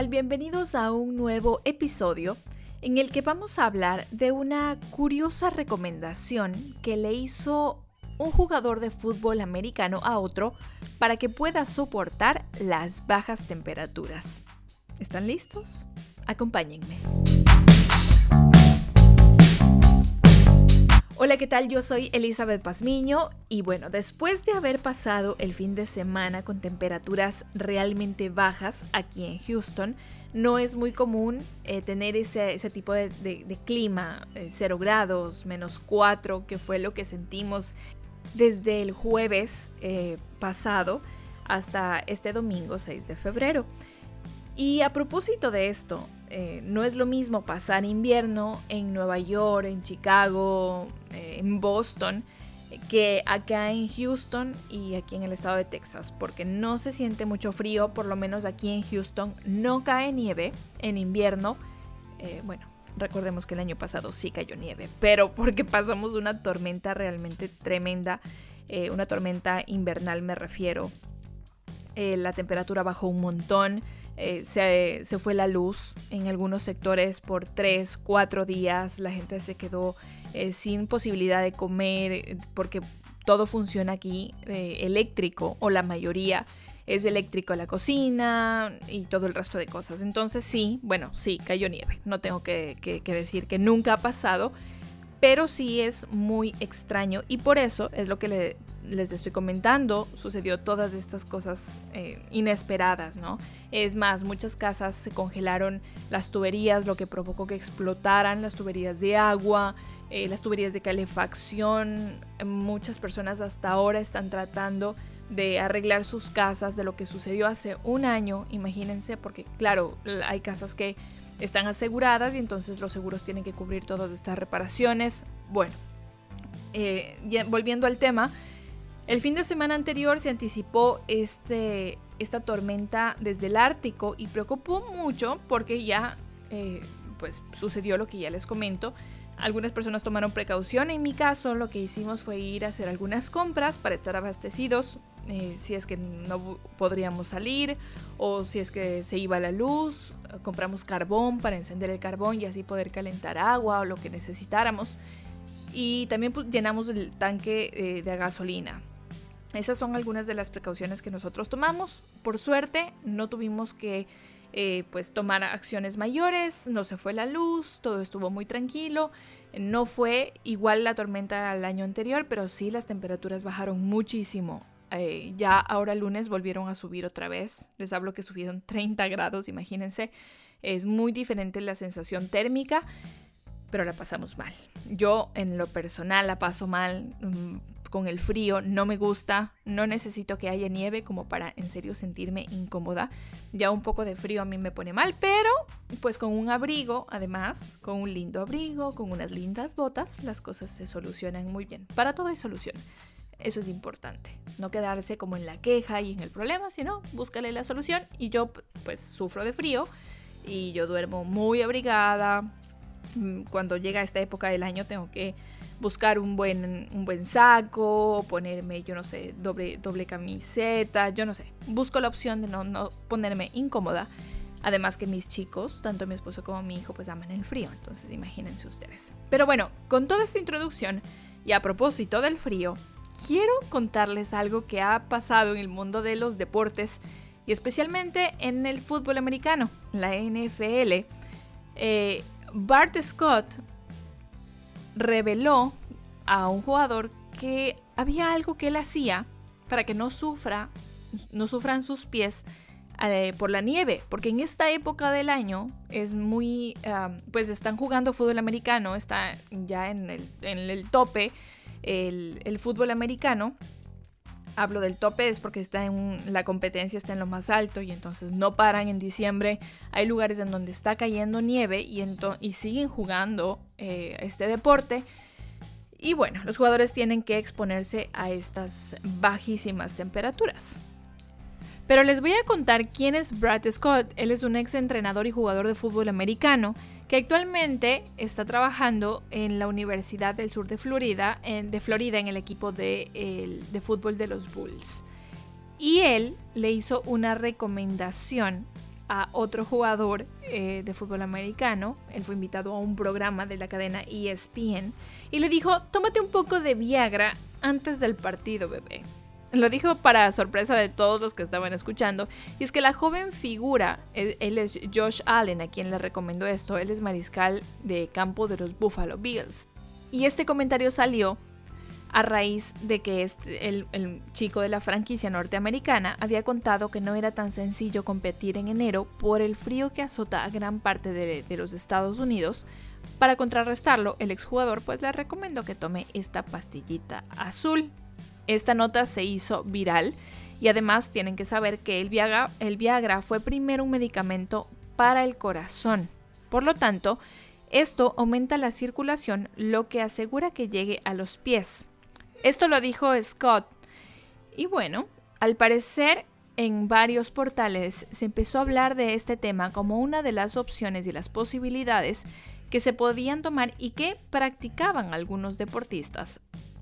tal? Bienvenidos a un nuevo episodio en el que vamos a hablar de una curiosa recomendación que le hizo un jugador de fútbol americano a otro para que pueda soportar las bajas temperaturas. ¿Están listos? Acompáñenme. Hola, ¿qué tal? Yo soy Elizabeth Pazmiño y bueno, después de haber pasado el fin de semana con temperaturas realmente bajas aquí en Houston, no es muy común eh, tener ese, tipo de, clima, 0 eh, grados, menos 4, que fue lo que sentimos desde el jueves eh, pasado hasta este domingo 6 de febrero. Y a propósito de esto, eh, no es lo mismo pasar invierno en Nueva York, en Chicago, eh, en Boston, que acá en Houston y aquí en el estado de Texas, porque no se siente mucho frío, por lo menos aquí en Houston no cae nieve en invierno. Eh, bueno, recordemos que el año pasado sí cayó nieve, pero porque pasamos una tormenta realmente tremenda, una tormenta invernal me refiero. La temperatura bajó un montón, eh, se, fue la luz en algunos sectores por tres, cuatro días. La gente se quedó eh, sin posibilidad de comer eh, porque todo funciona aquí eléctrico o la mayoría es eléctrico la cocina y todo el resto de cosas. Entonces sí, bueno, sí, cayó nieve. No tengo que, que decir que nunca ha pasado, pero sí es muy extraño y por eso es lo que le les estoy comentando, sucedió todas estas cosas eh, inesperadas, ¿no? Es más, muchas casas se congelaron las tuberías, lo que provocó que explotaran las tuberías de agua, eh, las tuberías de calefacción. Muchas personas hasta ahora están tratando de arreglar sus casas de lo que sucedió hace un año, imagínense, porque claro, hay casas que están aseguradas y entonces los seguros tienen que cubrir todas estas reparaciones. Bueno, eh, volviendo al tema, el fin de semana anterior se anticipó este, esta tormenta desde el Ártico y preocupó mucho porque ya eh, pues sucedió lo que ya les comento. Algunas personas tomaron precaución. En mi caso, lo que hicimos fue ir a hacer algunas compras para estar abastecidos. Eh, si es que no podríamos salir o si es que se iba la luz. Compramos carbón para encender el carbón y así poder calentar agua o lo que necesitáramos. Y también pues, llenamos el tanque eh, de gasolina. Esas son algunas de las precauciones que nosotros tomamos. Por suerte, no tuvimos que eh, pues tomar acciones mayores, no se fue la luz, todo estuvo muy tranquilo. No fue igual la tormenta al año anterior, pero sí las temperaturas bajaron muchísimo. Eh, ya ahora lunes volvieron a subir otra vez. Les hablo que subieron 30 grados, imagínense. Es muy diferente la sensación térmica, pero la pasamos mal. Yo en lo personal la paso mal. Con el frío, no me gusta, no necesito que haya nieve como para en serio sentirme incómoda. Ya un poco de frío a mí me pone mal, pero pues con un abrigo, además, con un lindo abrigo, con unas lindas botas, las cosas se solucionan muy bien. Para todo hay solución. Eso es importante. No quedarse como en la queja y en el problema, sino búscale la solución. Y yo pues sufro de frío y yo duermo muy abrigada. Mm, cuando llega esta época del año tengo que buscar un buen, un buen saco, ponerme, yo no sé, doble, doble camiseta, yo no sé. Busco la opción de no, no ponerme incómoda. Además que mis chicos, tanto mi esposo como mi hijo, pues aman el frío, entonces imagínense ustedes. Pero bueno, con toda esta introducción y a propósito del frío, quiero contarles algo que ha pasado en el mundo de los deportes y especialmente en el fútbol americano, la NFL. Eh, Bart Scott reveló a un jugador que había algo que él hacía para que no sufra, no sufran sus pies eh, por la nieve, porque en esta época del año es muy, pues están jugando fútbol americano, está ya en el, tope el, fútbol americano. Hablo del tope es porque está en la competencia está en lo más alto y entonces no paran en diciembre. Hay lugares en donde está cayendo nieve y, y siguen jugando eh, este deporte. Y bueno, los jugadores tienen que exponerse a estas bajísimas temperaturas. Pero les voy a contar quién es Brad Scott. Él es un ex entrenador y jugador de fútbol americano que actualmente está trabajando en la Universidad del Sur de Florida, en, de Florida en el equipo de, de fútbol de los Bulls. Y él le hizo una recomendación a otro jugador eh, de fútbol americano. Él fue invitado a un programa de la cadena ESPN y le dijo, tómate un poco de Viagra antes del partido, bebé. Lo dijo para sorpresa de todos los que estaban escuchando. Y es que la joven figura, él, es Josh Allen, a quien le recomendó esto. Él es mariscal de campo de los Buffalo Bills. Y este comentario salió a raíz de que este, el, chico de la franquicia norteamericana había contado que no era tan sencillo competir en enero por el frío que azota a gran parte de, de los Estados Unidos. Para contrarrestarlo, el exjugador pues le recomendó que tome esta pastillita azul. Esta nota se hizo viral y además tienen que saber que el Viagra, el Viagra fue primero un medicamento para el corazón. Por lo tanto, esto aumenta la circulación, lo que asegura que llegue a los pies. Esto lo dijo Scott. Y bueno, al parecer en varios portales se empezó a hablar de este tema como una de las opciones y las posibilidades que se podían tomar y que practicaban algunos deportistas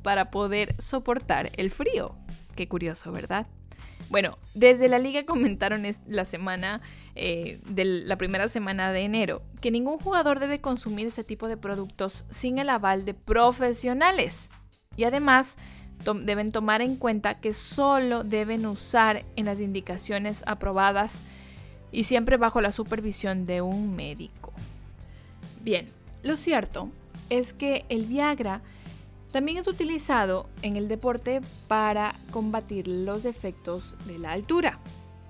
para poder soportar el frío. Qué curioso, ¿verdad? Bueno, desde la liga comentaron la semana eh, de la primera semana de enero que ningún jugador debe consumir ese tipo de productos sin el aval de profesionales. Y además deben tomar en cuenta que solo deben usar en las indicaciones aprobadas y siempre bajo la supervisión de un médico. Bien, lo cierto es que el Viagra también es utilizado en el deporte para combatir los efectos de la altura.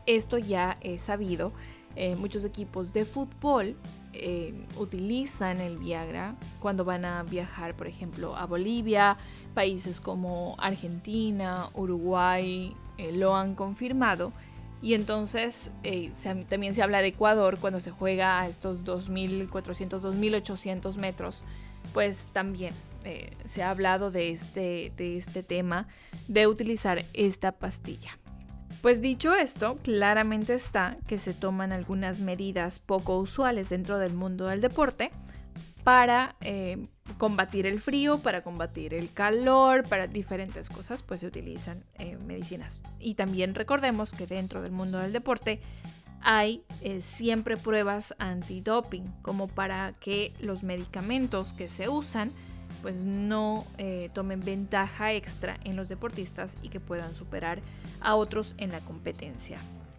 Esto ya es sabido. Eh, muchos equipos de fútbol eh, utilizan el Viagra cuando van a viajar, por ejemplo, a Bolivia, países como Argentina, Uruguay, eh, lo han confirmado. Y entonces también se habla de Ecuador cuando se juega a estos 2.400, 2.800 metros, pues también eh, se ha hablado de este, de este tema de utilizar esta pastilla. Pues dicho esto, claramente está que se toman algunas medidas poco usuales dentro del mundo del deporte para eh, combatir el frío, para combatir el calor, para diferentes cosas, pues se utilizan eh, medicinas. Y también recordemos que dentro del mundo del deporte hay siempre pruebas antidoping, como para que los medicamentos que se usan pues no eh, tomen ventaja extra en los deportistas y que puedan superar a otros en la competencia.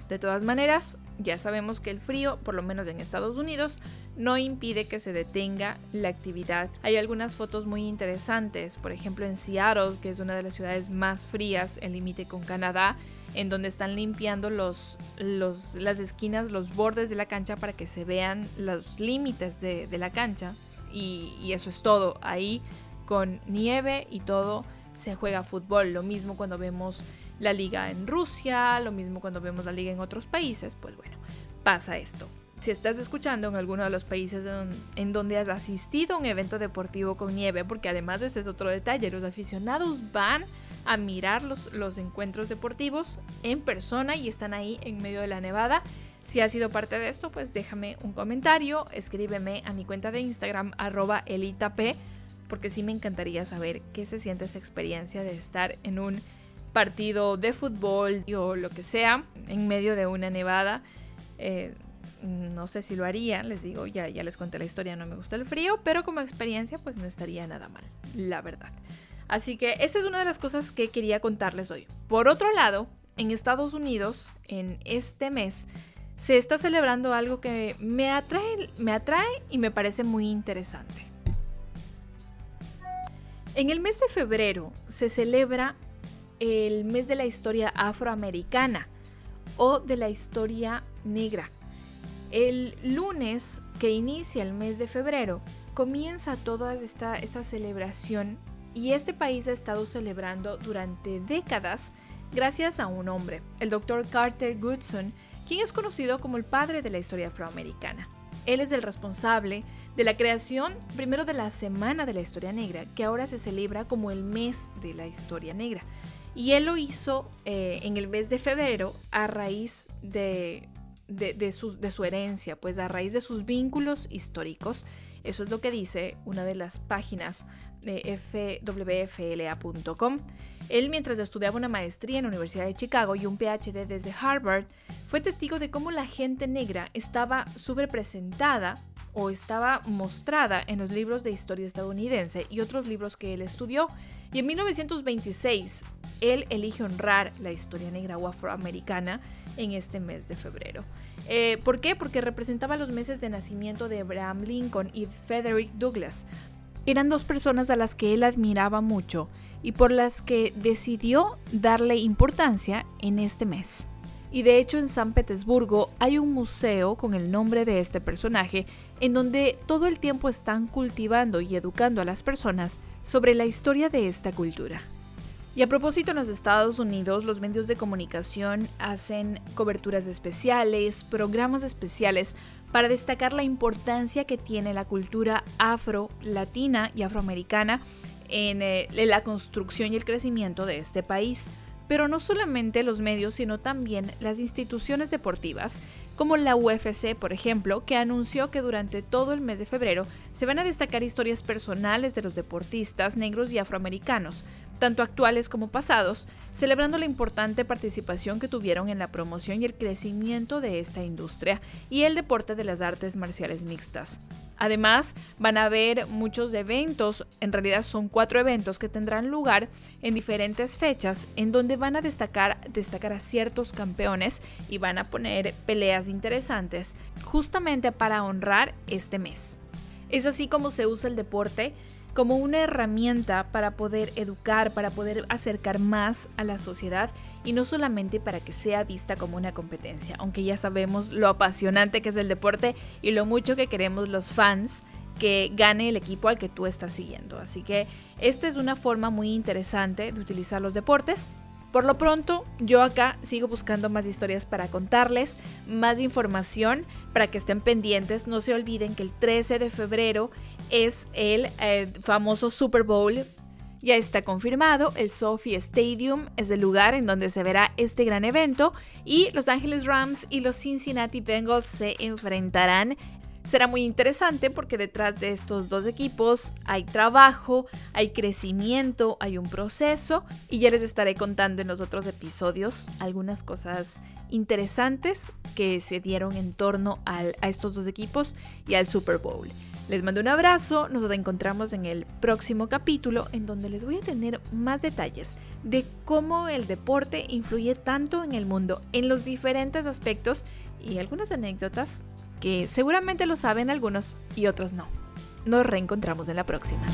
De todas maneras, ya sabemos que el frío, por lo menos en Estados Unidos, no impide que se detenga la actividad. Hay algunas fotos muy interesantes, por ejemplo en Seattle, que es una de las ciudades más frías, el límite con Canadá, en donde están limpiando los, las esquinas, los bordes de la cancha para que se vean los límites de la cancha y, eso es todo. Ahí con nieve y todo se juega fútbol. Lo mismo cuando vemos la liga en Rusia, lo mismo cuando vemos la liga en otros países, pues bueno, pasa esto. Si estás escuchando en alguno de los países en donde has asistido a un evento deportivo con nieve, porque además ese es otro detalle, los aficionados van a mirar los, los encuentros deportivos en persona y están ahí en medio de la nevada si has sido parte de esto, pues déjame un comentario, escríbeme a mi cuenta de Instagram arroba elitap, porque sí me encantaría saber qué se siente esa experiencia de estar en un partido de fútbol o lo que sea, en medio de una nevada. Eh, no sé si lo haría, les digo, ya, ya les conté la historia, no me gusta el frío, pero como experiencia pues no estaría nada mal, la verdad. Así que esa es una de las cosas que quería contarles hoy. Por otro lado, en Estados Unidos, en este mes, se está celebrando algo que me atrae, me atrae y me parece muy interesante. En el mes de febrero se celebra el mes de la historia afroamericana o de la historia negra. El lunes que inicia el mes de febrero comienza toda esta, esta celebración y este país ha estado celebrando durante décadas gracias a un hombre, el doctor Carter Goodson, quien es conocido como el padre de la historia afroamericana. Él es el responsable de la creación primero de la Semana de la Historia Negra, que ahora se celebra como el mes de la Historia Negra. Y él lo hizo eh, en el mes de febrero a raíz de, de, su, de su herencia, pues a raíz de sus vínculos históricos. Eso es lo que dice una de las páginas Él, mientras estudiaba una maestría en la Universidad de Chicago y un PhD desde Harvard, fue testigo de cómo la gente negra estaba subrepresentada o estaba mostrada en los libros de historia estadounidense y otros libros que él estudió. Y en 1926, él elige honrar la historia negra o afroamericana en este mes de febrero. Eh, ¿Por qué? Porque representaba los meses de nacimiento de Abraham Lincoln y Frederick Douglass. Eran dos personas a las que él admiraba mucho y por las que decidió darle importancia en este mes. Y de hecho en San Petersburgo hay un museo con el nombre de este personaje en donde todo el tiempo están cultivando y educando a las personas sobre la historia de esta cultura. Y a propósito, en los Estados Unidos los medios de comunicación hacen coberturas especiales, programas especiales para destacar la importancia que tiene la cultura afro-latina y afroamericana en, eh, la construcción y el crecimiento de este país. Pero no solamente los medios, sino también las instituciones deportivas, como la UFC, por ejemplo, que anunció que durante todo el mes de febrero se van a destacar historias personales de los deportistas negros y afroamericanos, tanto actuales como pasados, celebrando la importante participación que tuvieron en la promoción y el crecimiento de esta industria y el deporte de las artes marciales mixtas. Además, van a haber muchos eventos, en realidad son cuatro eventos que tendrán lugar en diferentes fechas, en donde van a destacar, destacar a ciertos campeones y van a poner peleas interesantes, justamente para honrar este mes. Es así como se usa el deporte como una herramienta para poder educar, para poder acercar más a la sociedad y no solamente para que sea vista como una competencia, aunque ya sabemos lo apasionante que es el deporte y lo mucho que queremos los fans que gane el equipo al que tú estás siguiendo. Así que esta es una forma muy interesante de utilizar los deportes por lo pronto, yo acá sigo buscando más historias para contarles, más información para que estén pendientes. No se olviden que el 13 de febrero es el eh, famoso Super Bowl. Ya está confirmado, el Sophie Stadium es el lugar en donde se verá este gran evento y Los Angeles Rams y los Cincinnati Bengals se enfrentarán será muy interesante porque detrás de estos dos equipos hay trabajo, hay crecimiento, hay un proceso y ya les estaré contando en los otros episodios algunas cosas interesantes que se dieron en torno a estos dos equipos y al Super Bowl. Les mando un abrazo, nos reencontramos en el próximo capítulo en donde les voy a tener más detalles de cómo el deporte influye tanto en el mundo en los diferentes aspectos y algunas anécdotas que seguramente lo saben algunos y otros no. Nos reencontramos en la próxima.